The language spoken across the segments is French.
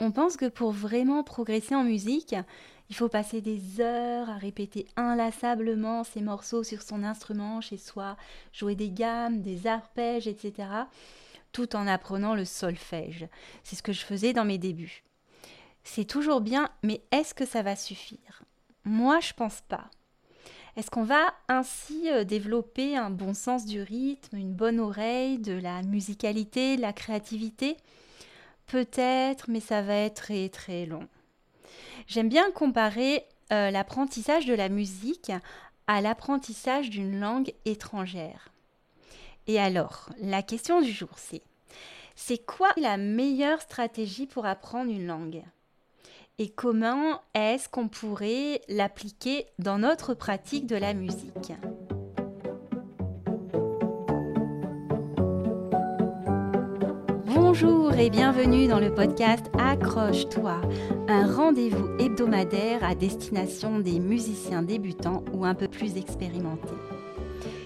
On pense que pour vraiment progresser en musique, il faut passer des heures à répéter inlassablement ces morceaux sur son instrument chez soi, jouer des gammes, des arpèges, etc., tout en apprenant le solfège. C'est ce que je faisais dans mes débuts. C'est toujours bien, mais est-ce que ça va suffire? Moi, je pense pas. Est-ce qu'on va ainsi euh, développer un bon sens du rythme, une bonne oreille, de la musicalité, de la créativité? Peut-être, mais ça va être très très long. J'aime bien comparer euh, l'apprentissage de la musique à l'apprentissage d'une langue étrangère. Et alors, la question du jour, c'est c'est quoi la meilleure stratégie pour apprendre une langue? Et comment est-ce qu'on pourrait l'appliquer dans notre pratique de la musique? Bonjour et bienvenue dans le podcast Accroche-toi, un rendez-vous hebdomadaire à destination des musiciens débutants ou un peu plus expérimentés.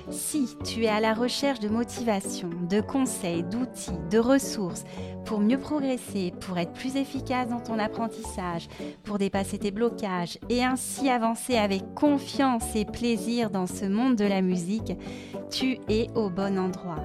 Si tu es à la recherche de motivation, de conseils, d'outils, de ressources pour mieux progresser, pour être plus efficace dans ton apprentissage, pour dépasser tes blocages et ainsi avancer avec confiance et plaisir dans ce monde de la musique, tu es au bon endroit.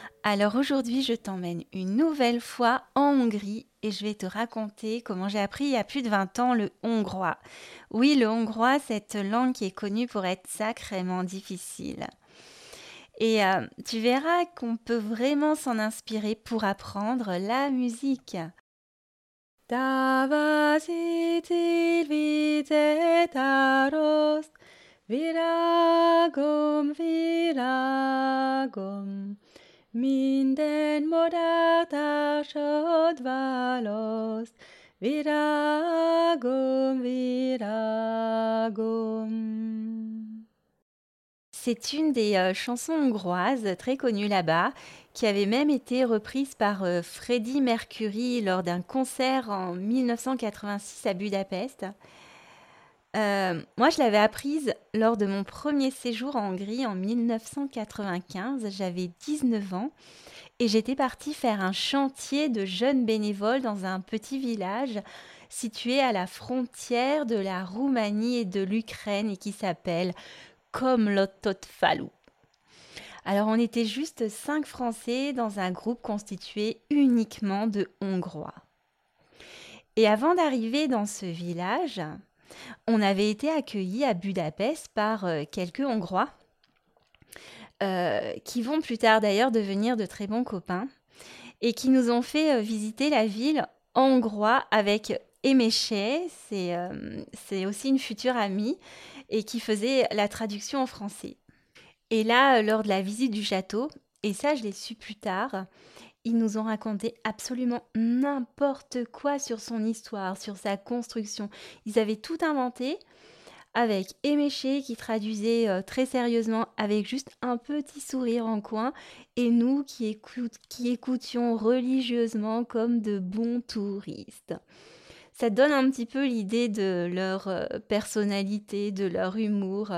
Alors aujourd'hui je t'emmène une nouvelle fois en Hongrie et je vais te raconter comment j'ai appris il y a plus de 20 ans le hongrois. Oui, le hongrois, cette langue qui est connue pour être sacrément difficile. Et euh, tu verras qu'on peut vraiment s'en inspirer pour apprendre la musique. C'est une des euh, chansons hongroises très connues là-bas, qui avait même été reprise par euh, Freddie Mercury lors d'un concert en 1986 à Budapest. Euh, moi, je l'avais apprise lors de mon premier séjour en Hongrie en 1995. J'avais 19 ans et j'étais partie faire un chantier de jeunes bénévoles dans un petit village situé à la frontière de la Roumanie et de l'Ukraine et qui s'appelle Komlototfalu. Alors on était juste cinq Français dans un groupe constitué uniquement de Hongrois. Et avant d'arriver dans ce village, on avait été accueillis à Budapest par euh, quelques Hongrois, euh, qui vont plus tard d'ailleurs devenir de très bons copains, et qui nous ont fait euh, visiter la ville en hongrois avec Emeche, c'est aussi une future amie, et qui faisait la traduction en français. Et là, lors de la visite du château, et ça je l'ai su plus tard, ils nous ont raconté absolument n'importe quoi sur son histoire, sur sa construction. Ils avaient tout inventé avec Éméché qui traduisait euh, très sérieusement avec juste un petit sourire en coin et nous qui, écoutions religieusement comme de bons touristes. Ça donne un petit peu l'idée de leur euh, personnalité, de leur humour.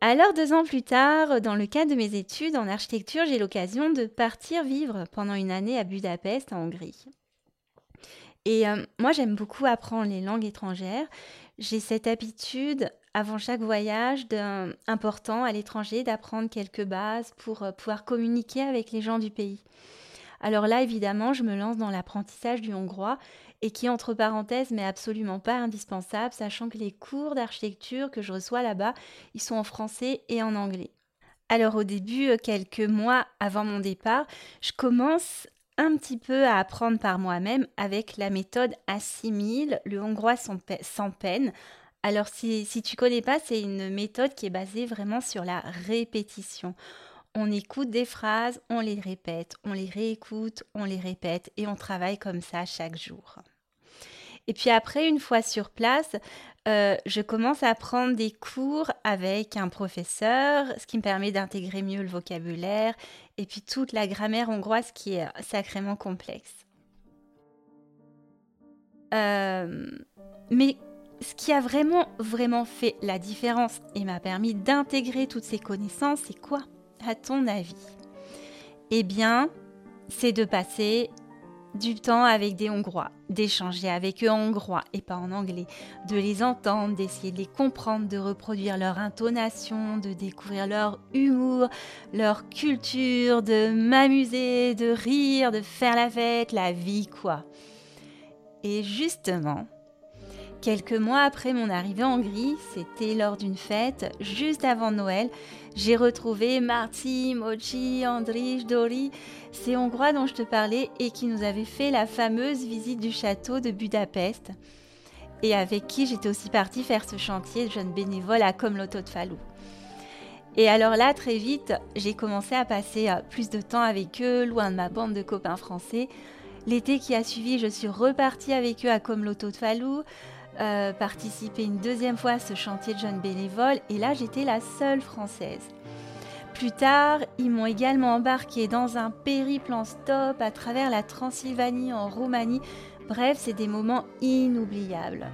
Alors deux ans plus tard, dans le cadre de mes études en architecture, j'ai l'occasion de partir vivre pendant une année à Budapest, en Hongrie. Et euh, moi, j'aime beaucoup apprendre les langues étrangères. J'ai cette habitude, avant chaque voyage important à l'étranger, d'apprendre quelques bases pour euh, pouvoir communiquer avec les gens du pays. Alors là, évidemment, je me lance dans l'apprentissage du hongrois et qui, entre parenthèses, n'est absolument pas indispensable, sachant que les cours d'architecture que je reçois là-bas, ils sont en français et en anglais. Alors au début, euh, quelques mois avant mon départ, je commence un petit peu à apprendre par moi-même avec la méthode Assimile, le hongrois sans peine. Alors si, si tu connais pas, c'est une méthode qui est basée vraiment sur la répétition. On écoute des phrases, on les répète, on les réécoute, on les répète et on travaille comme ça chaque jour. Et puis après, une fois sur place, euh, je commence à prendre des cours avec un professeur, ce qui me permet d'intégrer mieux le vocabulaire et puis toute la grammaire hongroise qui est sacrément complexe. Euh, mais ce qui a vraiment, vraiment fait la différence et m'a permis d'intégrer toutes ces connaissances, c'est quoi, à ton avis? Eh bien, c'est de passer du temps avec des Hongrois, d'échanger avec eux en hongrois et pas en anglais, de les entendre, d'essayer de les comprendre, de reproduire leur intonation, de découvrir leur humour, leur culture, de m'amuser, de rire, de faire la fête, la vie quoi. Et justement, Quelques mois après mon arrivée en Hongrie, c'était lors d'une fête, juste avant Noël, j'ai retrouvé Marty, Mochi, Andrij, Dori, ces Hongrois dont je te parlais et qui nous avaient fait la fameuse visite du château de Budapest et avec qui j'étais aussi partie faire ce chantier de jeune bénévole à Komloto de Falou. Et alors là, très vite, j'ai commencé à passer euh, plus de temps avec eux, loin de ma bande de copains français. L'été qui a suivi, je suis repartie avec eux à Komloto de Falou, euh, participer une deuxième fois à ce chantier de jeunes bénévoles et là j'étais la seule française. Plus tard, ils m'ont également embarqué dans un périple en stop à travers la Transylvanie en Roumanie. Bref, c'est des moments inoubliables.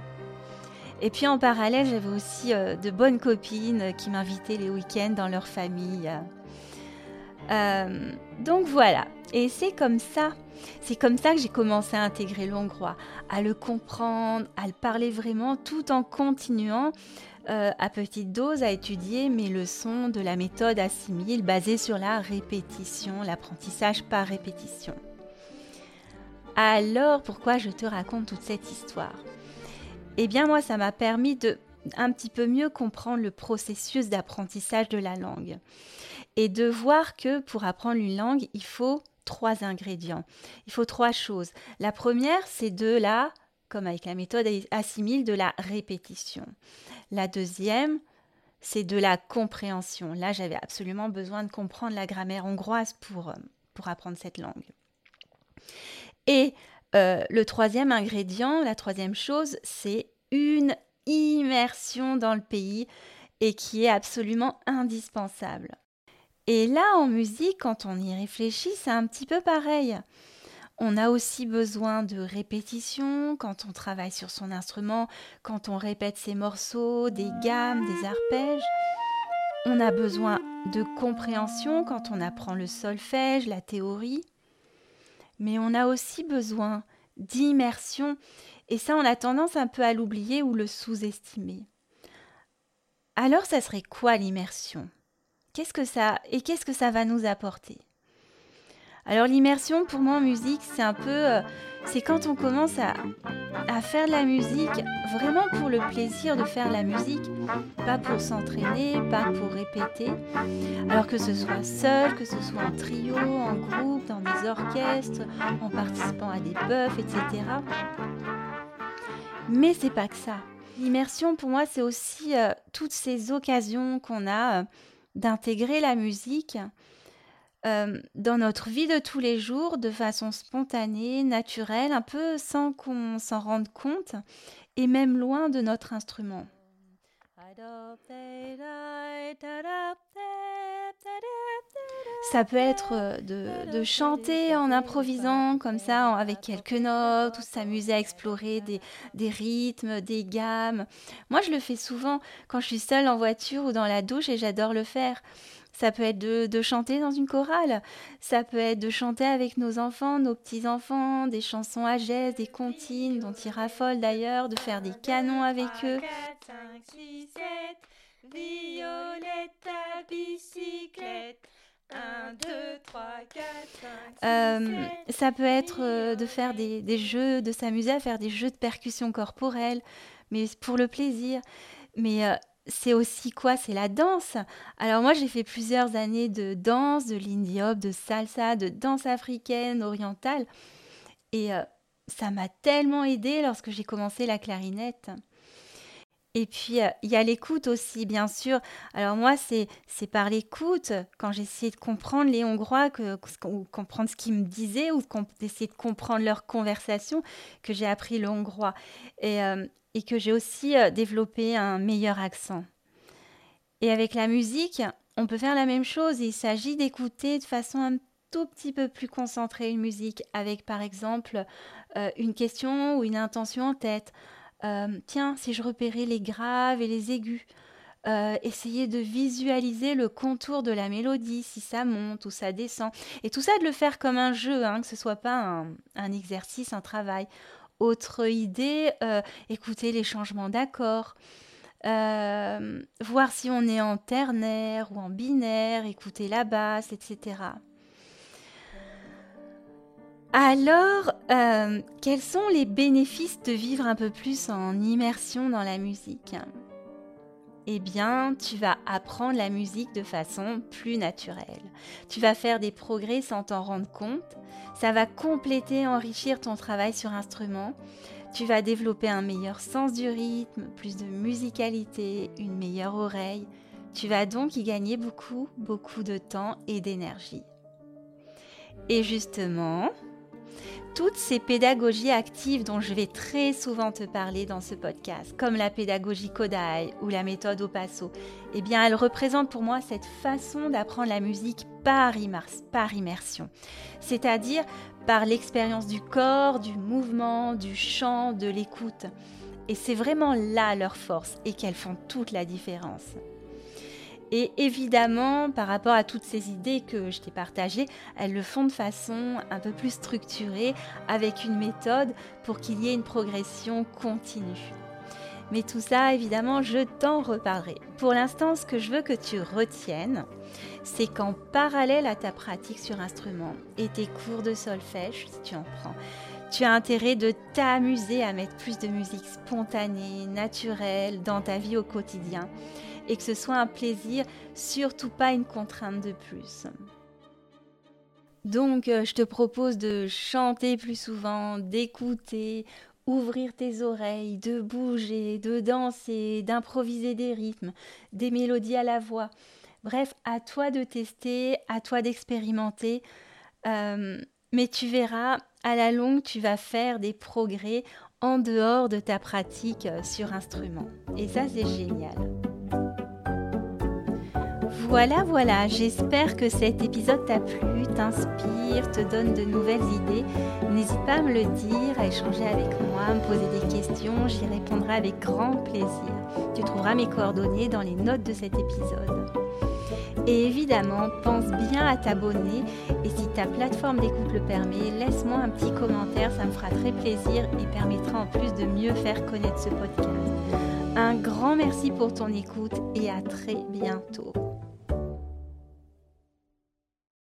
Et puis en parallèle, j'avais aussi euh, de bonnes copines qui m'invitaient les week-ends dans leur famille. Euh, donc voilà, et c'est comme ça c'est comme ça que j'ai commencé à intégrer l'hongrois, à le comprendre, à le parler vraiment, tout en continuant euh, à petite dose à étudier mes leçons de la méthode assimile basée sur la répétition, l'apprentissage par répétition. Alors, pourquoi je te raconte toute cette histoire? Eh bien, moi, ça m'a permis de un petit peu mieux comprendre le processus d'apprentissage de la langue et de voir que pour apprendre une langue, il faut trois ingrédients. Il faut trois choses. La première, c'est de la, comme avec la méthode assimile, de la répétition. La deuxième, c'est de la compréhension. Là, j'avais absolument besoin de comprendre la grammaire hongroise pour, euh, pour apprendre cette langue. Et euh, le troisième ingrédient, la troisième chose, c'est une immersion dans le pays et qui est absolument indispensable. Et là, en musique, quand on y réfléchit, c'est un petit peu pareil. On a aussi besoin de répétition quand on travaille sur son instrument, quand on répète ses morceaux, des gammes, des arpèges. On a besoin de compréhension quand on apprend le solfège, la théorie. Mais on a aussi besoin d'immersion. Et ça, on a tendance un peu à l'oublier ou le sous-estimer. Alors, ça serait quoi l'immersion? Qu'est-ce que ça et qu'est-ce que ça va nous apporter? Alors l'immersion pour moi en musique, c'est un peu euh, c'est quand on commence à, faire de la musique vraiment pour le plaisir de faire la musique, pas pour s'entraîner, pas pour répéter. Alors que ce soit seul, que ce soit en trio, en groupe, dans des orchestres, en participant à des buffs, etc. Mais c'est pas que ça. L'immersion pour moi, c'est aussi euh, toutes ces occasions qu'on a. Euh, d'intégrer la musique euh, dans notre vie de tous les jours de façon spontanée, naturelle, un peu sans qu'on s'en rende compte et même loin de notre instrument. Ça peut être euh, de, chanter en improvisant comme ça avec quelques notes ou s'amuser à explorer des, rythmes, des gammes. Moi, je le fais souvent quand je suis seule en voiture ou dans la douche et j'adore le faire. Ça peut être de, chanter dans une chorale, ça peut être de chanter avec nos enfants, nos petits-enfants, des chansons à geste, des comptines dont ils raffolent d'ailleurs, de faire des canons avec eux. Violette bicyclette. 1, 2, 3, 4, 5, 6, ça peut être euh, de faire des, des jeux, de s'amuser à faire des jeux de percussion corporelle, mais pour le plaisir. Mais euh, c'est aussi quoi? C'est la danse. Alors moi, j'ai fait plusieurs années de danse, de lindy hop, de salsa, de danse africaine, orientale. Et euh, ça m'a tellement aidé lorsque j'ai commencé la clarinette. Et puis, euh, il y a l'écoute aussi, bien sûr. Alors moi, c'est, par l'écoute, quand j'essayais de comprendre les Hongrois, ou comprendre ce qu'ils me disaient, ou d'essayer de comprendre leur conversation, que j'ai appris le hongrois. Et, euh, que j'ai aussi euh, développé un meilleur accent. Et avec la musique, on peut faire la même chose. Il s'agit d'écouter de façon un tout petit peu plus concentrée une musique avec par exemple une question ou une intention en tête. Euh, tiens, si je repérais les graves et les aigus, euh, essayer de visualiser le contour de la mélodie, si ça monte ou ça descend. Et tout ça, de le faire comme un jeu, hein, que ce soit pas un, exercice, un travail. Autre idée, écouter les changements d'accords. voir si on est en ternaire ou en binaire, écouter la basse, etc. Alors, euh, quels sont les bénéfices de vivre un peu plus en immersion dans la musique? Eh bien, tu vas apprendre la musique de façon plus naturelle. Tu vas faire des progrès sans t'en rendre compte. Ça va compléter, enrichir ton travail sur instrument. Tu vas développer un meilleur sens du rythme, plus de musicalité, une meilleure oreille. Tu vas donc y gagner beaucoup, beaucoup de temps et d'énergie. Et justement, toutes ces pédagogies actives dont je vais très souvent te parler dans ce podcast, comme la pédagogie Kodai ou la méthode au passo, eh bien, elles représentent pour moi cette façon d'apprendre la musique par immersion, c'est-à-dire par l'expérience du corps, du mouvement, du chant, de l'écoute. Et c'est vraiment là leur force et qu'elles font toute la différence. Et évidemment, par rapport à toutes ces idées que je t'ai partagées, elles le font de façon un peu plus structurée, avec une méthode pour qu'il y ait une progression continue. Mais tout ça, évidemment, je t'en reparlerai. Pour l'instant, ce que je veux que tu retiennes, c'est qu'en parallèle à ta pratique sur instrument et tes cours de solfège, si tu en prends, tu as intérêt de t'amuser à mettre plus de musique spontanée, naturelle dans ta vie au quotidien et que ce soit un plaisir, surtout pas une contrainte de plus. Donc, euh, je te propose de chanter plus souvent, d'écouter, ouvrir tes oreilles, de bouger, de danser, d'improviser des rythmes, des mélodies à la voix. Bref, à toi de tester, à toi d'expérimenter. Euh, mais tu verras, à la longue, tu vas faire des progrès en dehors de ta pratique euh, sur instrument. Et ça, c'est génial. Voilà, voilà, j'espère que cet épisode t'a plu, t'inspire, te donne de nouvelles idées. N'hésite pas à me le dire, à échanger avec moi, à me poser des questions, j'y répondrai avec grand plaisir. Tu trouveras mes coordonnées dans les notes de cet épisode. Et évidemment, pense bien à t'abonner et si ta plateforme d'écoute le permet, laisse-moi un petit commentaire, ça me fera très plaisir et permettra en plus de mieux faire connaître ce podcast. Un grand merci pour ton écoute et à très bientôt.